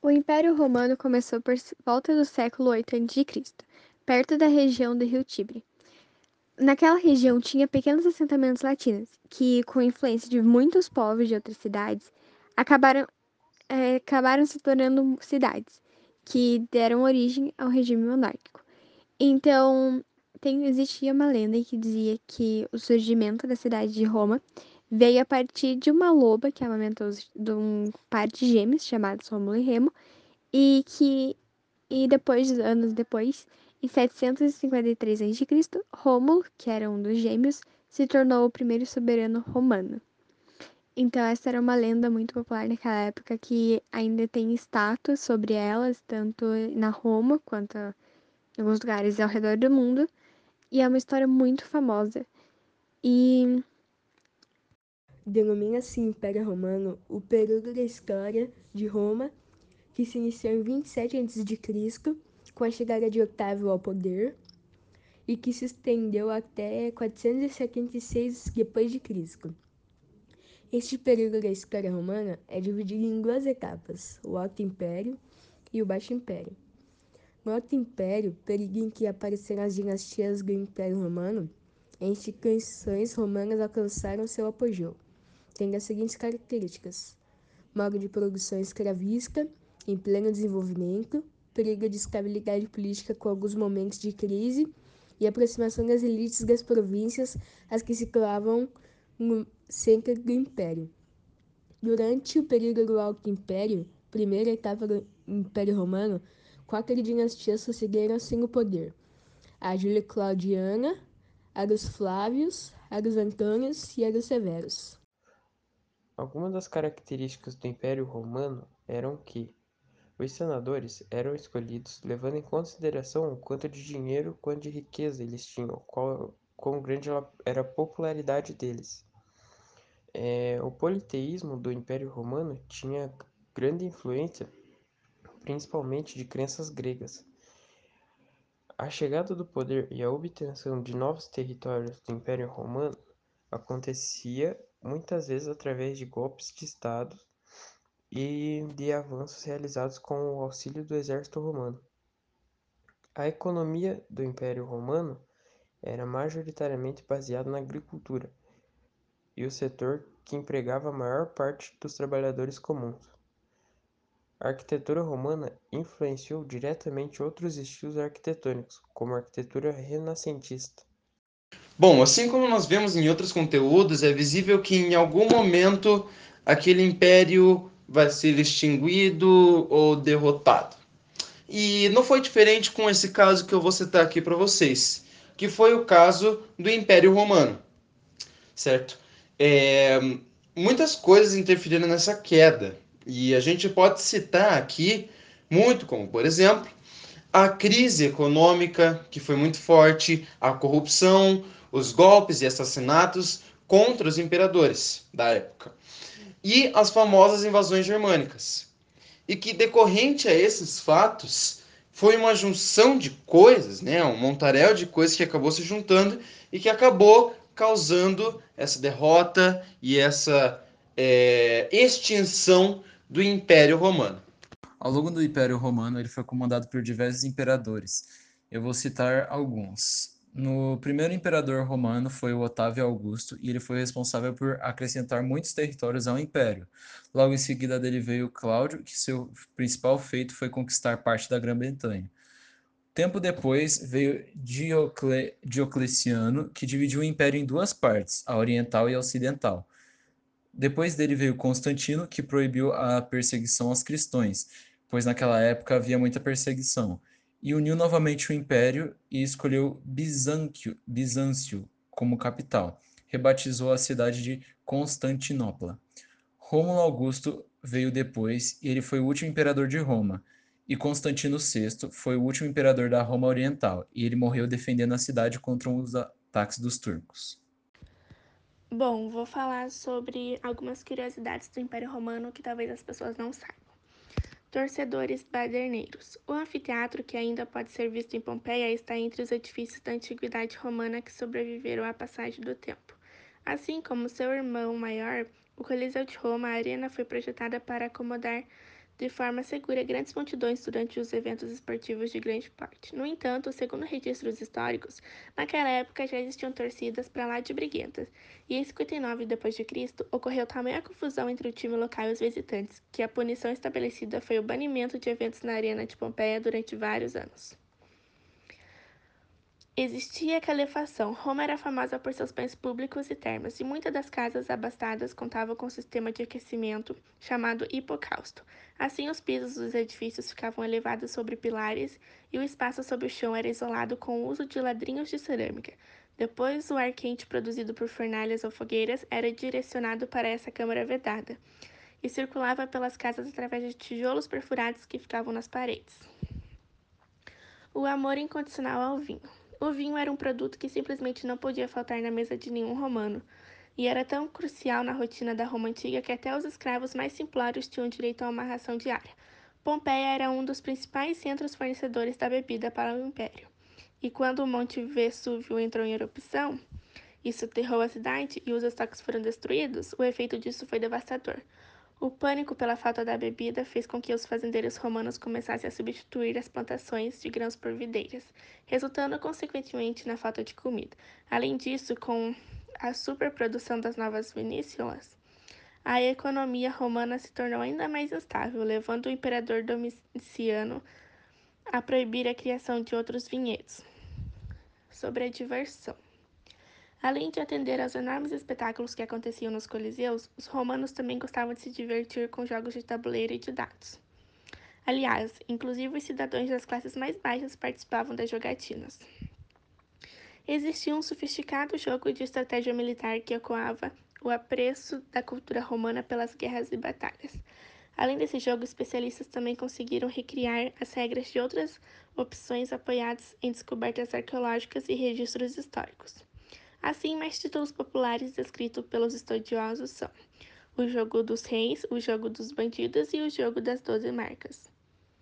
O Império Romano começou por volta do século 8 a.C., perto da região do rio Tibre. Naquela região tinha pequenos assentamentos latinos, que, com influência de muitos povos de outras cidades, acabaram, é, acabaram se tornando cidades, que deram origem ao regime monárquico. Então, tem, existia uma lenda que dizia que o surgimento da cidade de Roma veio a partir de uma loba que amamentou de um par de gêmeos chamados Rômulo e Remo, e que e depois anos depois em 753 a.C., Rômulo, que era um dos gêmeos, se tornou o primeiro soberano romano. Então, essa era uma lenda muito popular naquela época que ainda tem estátuas sobre elas, tanto na Roma quanto em alguns lugares ao redor do mundo. E é uma história muito famosa. E. Denomina-se Império Romano o período da história de Roma que se iniciou em 27 a.C com a chegada de Otávio ao poder e que se estendeu até 476 d.C. Este período da história romana é dividido em duas etapas, o Alto Império e o Baixo Império. No Alto Império, período em que apareceram as dinastias do Império Romano, instituições romanas alcançaram seu apogeu, tendo as seguintes características: modo de produção escravista em pleno desenvolvimento, perigo de estabilidade política com alguns momentos de crise e aproximação das elites das províncias às que se clavam no centro do império. Durante o período do Alto Império, primeira etapa do Império Romano, quatro dinastias sucederam-se no poder: a Júlia Claudiana, a dos Flávios, a dos Antônios e a dos Severos. Algumas das características do Império Romano eram que os senadores eram escolhidos levando em consideração o quanto de dinheiro quanto de riqueza eles tinham, qual, quão grande era a popularidade deles. É, o politeísmo do Império Romano tinha grande influência, principalmente de crenças gregas. A chegada do poder e a obtenção de novos territórios do Império Romano acontecia muitas vezes através de golpes de Estado e de avanços realizados com o auxílio do exército romano. A economia do Império Romano era majoritariamente baseada na agricultura e o setor que empregava a maior parte dos trabalhadores comuns. A arquitetura romana influenciou diretamente outros estilos arquitetônicos, como a arquitetura renascentista. Bom, assim como nós vemos em outros conteúdos, é visível que em algum momento aquele império vai ser extinguido ou derrotado. E não foi diferente com esse caso que eu vou citar aqui para vocês, que foi o caso do Império Romano, certo? É, muitas coisas interferiram nessa queda e a gente pode citar aqui muito, como por exemplo a crise econômica que foi muito forte, a corrupção, os golpes e assassinatos contra os imperadores da época e as famosas invasões germânicas. E que decorrente a esses fatos foi uma junção de coisas, né, um montaréu de coisas que acabou se juntando e que acabou causando essa derrota e essa é, extinção do Império Romano. Ao longo do Império Romano, ele foi comandado por diversos imperadores. Eu vou citar alguns. No primeiro imperador romano foi o Otávio Augusto e ele foi responsável por acrescentar muitos territórios ao império. Logo em seguida dele veio Cláudio, que seu principal feito foi conquistar parte da Grã-Bretanha. Tempo depois veio Diocle Diocleciano, que dividiu o império em duas partes, a oriental e a ocidental. Depois dele veio Constantino, que proibiu a perseguição aos cristãos, pois naquela época havia muita perseguição e uniu novamente o império e escolheu Bizâncio, Bizâncio como capital. Rebatizou a cidade de Constantinopla. Rômulo Augusto veio depois e ele foi o último imperador de Roma. E Constantino VI foi o último imperador da Roma Oriental, e ele morreu defendendo a cidade contra os ataques dos turcos. Bom, vou falar sobre algumas curiosidades do Império Romano que talvez as pessoas não saibam. Torcedores baderneiros. O anfiteatro, que ainda pode ser visto em Pompeia, está entre os edifícios da antiguidade romana que sobreviveram à passagem do tempo. Assim como seu irmão maior, o Coliseu de Roma, a arena foi projetada para acomodar de forma segura grandes multidões durante os eventos esportivos de grande porte. No entanto, segundo registros históricos, naquela época já existiam torcidas para lá de briguentas, e em 59 d.C. ocorreu tamanha confusão entre o time local e os visitantes, que a punição estabelecida foi o banimento de eventos na arena de Pompeia durante vários anos. Existia calefação. Roma era famosa por seus banhos públicos e termas, e muitas das casas abastadas contavam com um sistema de aquecimento chamado hipocausto. Assim, os pisos dos edifícios ficavam elevados sobre pilares e o espaço sob o chão era isolado com o uso de ladrinhos de cerâmica. Depois, o ar quente produzido por fornalhas ou fogueiras era direcionado para essa câmara vedada e circulava pelas casas através de tijolos perfurados que ficavam nas paredes. O amor incondicional ao vinho. O vinho era um produto que simplesmente não podia faltar na mesa de nenhum romano, e era tão crucial na rotina da Roma antiga que até os escravos mais simplórios tinham direito a uma ração diária. Pompeia era um dos principais centros fornecedores da bebida para o império. E quando o Monte Vesúvio entrou em erupção, isso aterrou a cidade e os estoques foram destruídos, o efeito disso foi devastador. O pânico pela falta da bebida fez com que os fazendeiros romanos começassem a substituir as plantações de grãos por videiras, resultando consequentemente na falta de comida. Além disso, com a superprodução das novas vinícolas, a economia romana se tornou ainda mais instável, levando o imperador Domiciano a proibir a criação de outros vinhedos. Sobre a diversão. Além de atender aos enormes espetáculos que aconteciam nos coliseus, os romanos também gostavam de se divertir com jogos de tabuleiro e de dados. Aliás, inclusive os cidadãos das classes mais baixas participavam das jogatinas. Existia um sofisticado jogo de estratégia militar que ecoava o apreço da cultura romana pelas guerras e batalhas. Além desse jogo, especialistas também conseguiram recriar as regras de outras opções apoiadas em descobertas arqueológicas e registros históricos. Assim, mais títulos populares descritos pelos estudiosos são o jogo dos reis, o jogo dos bandidos e o jogo das doze marcas.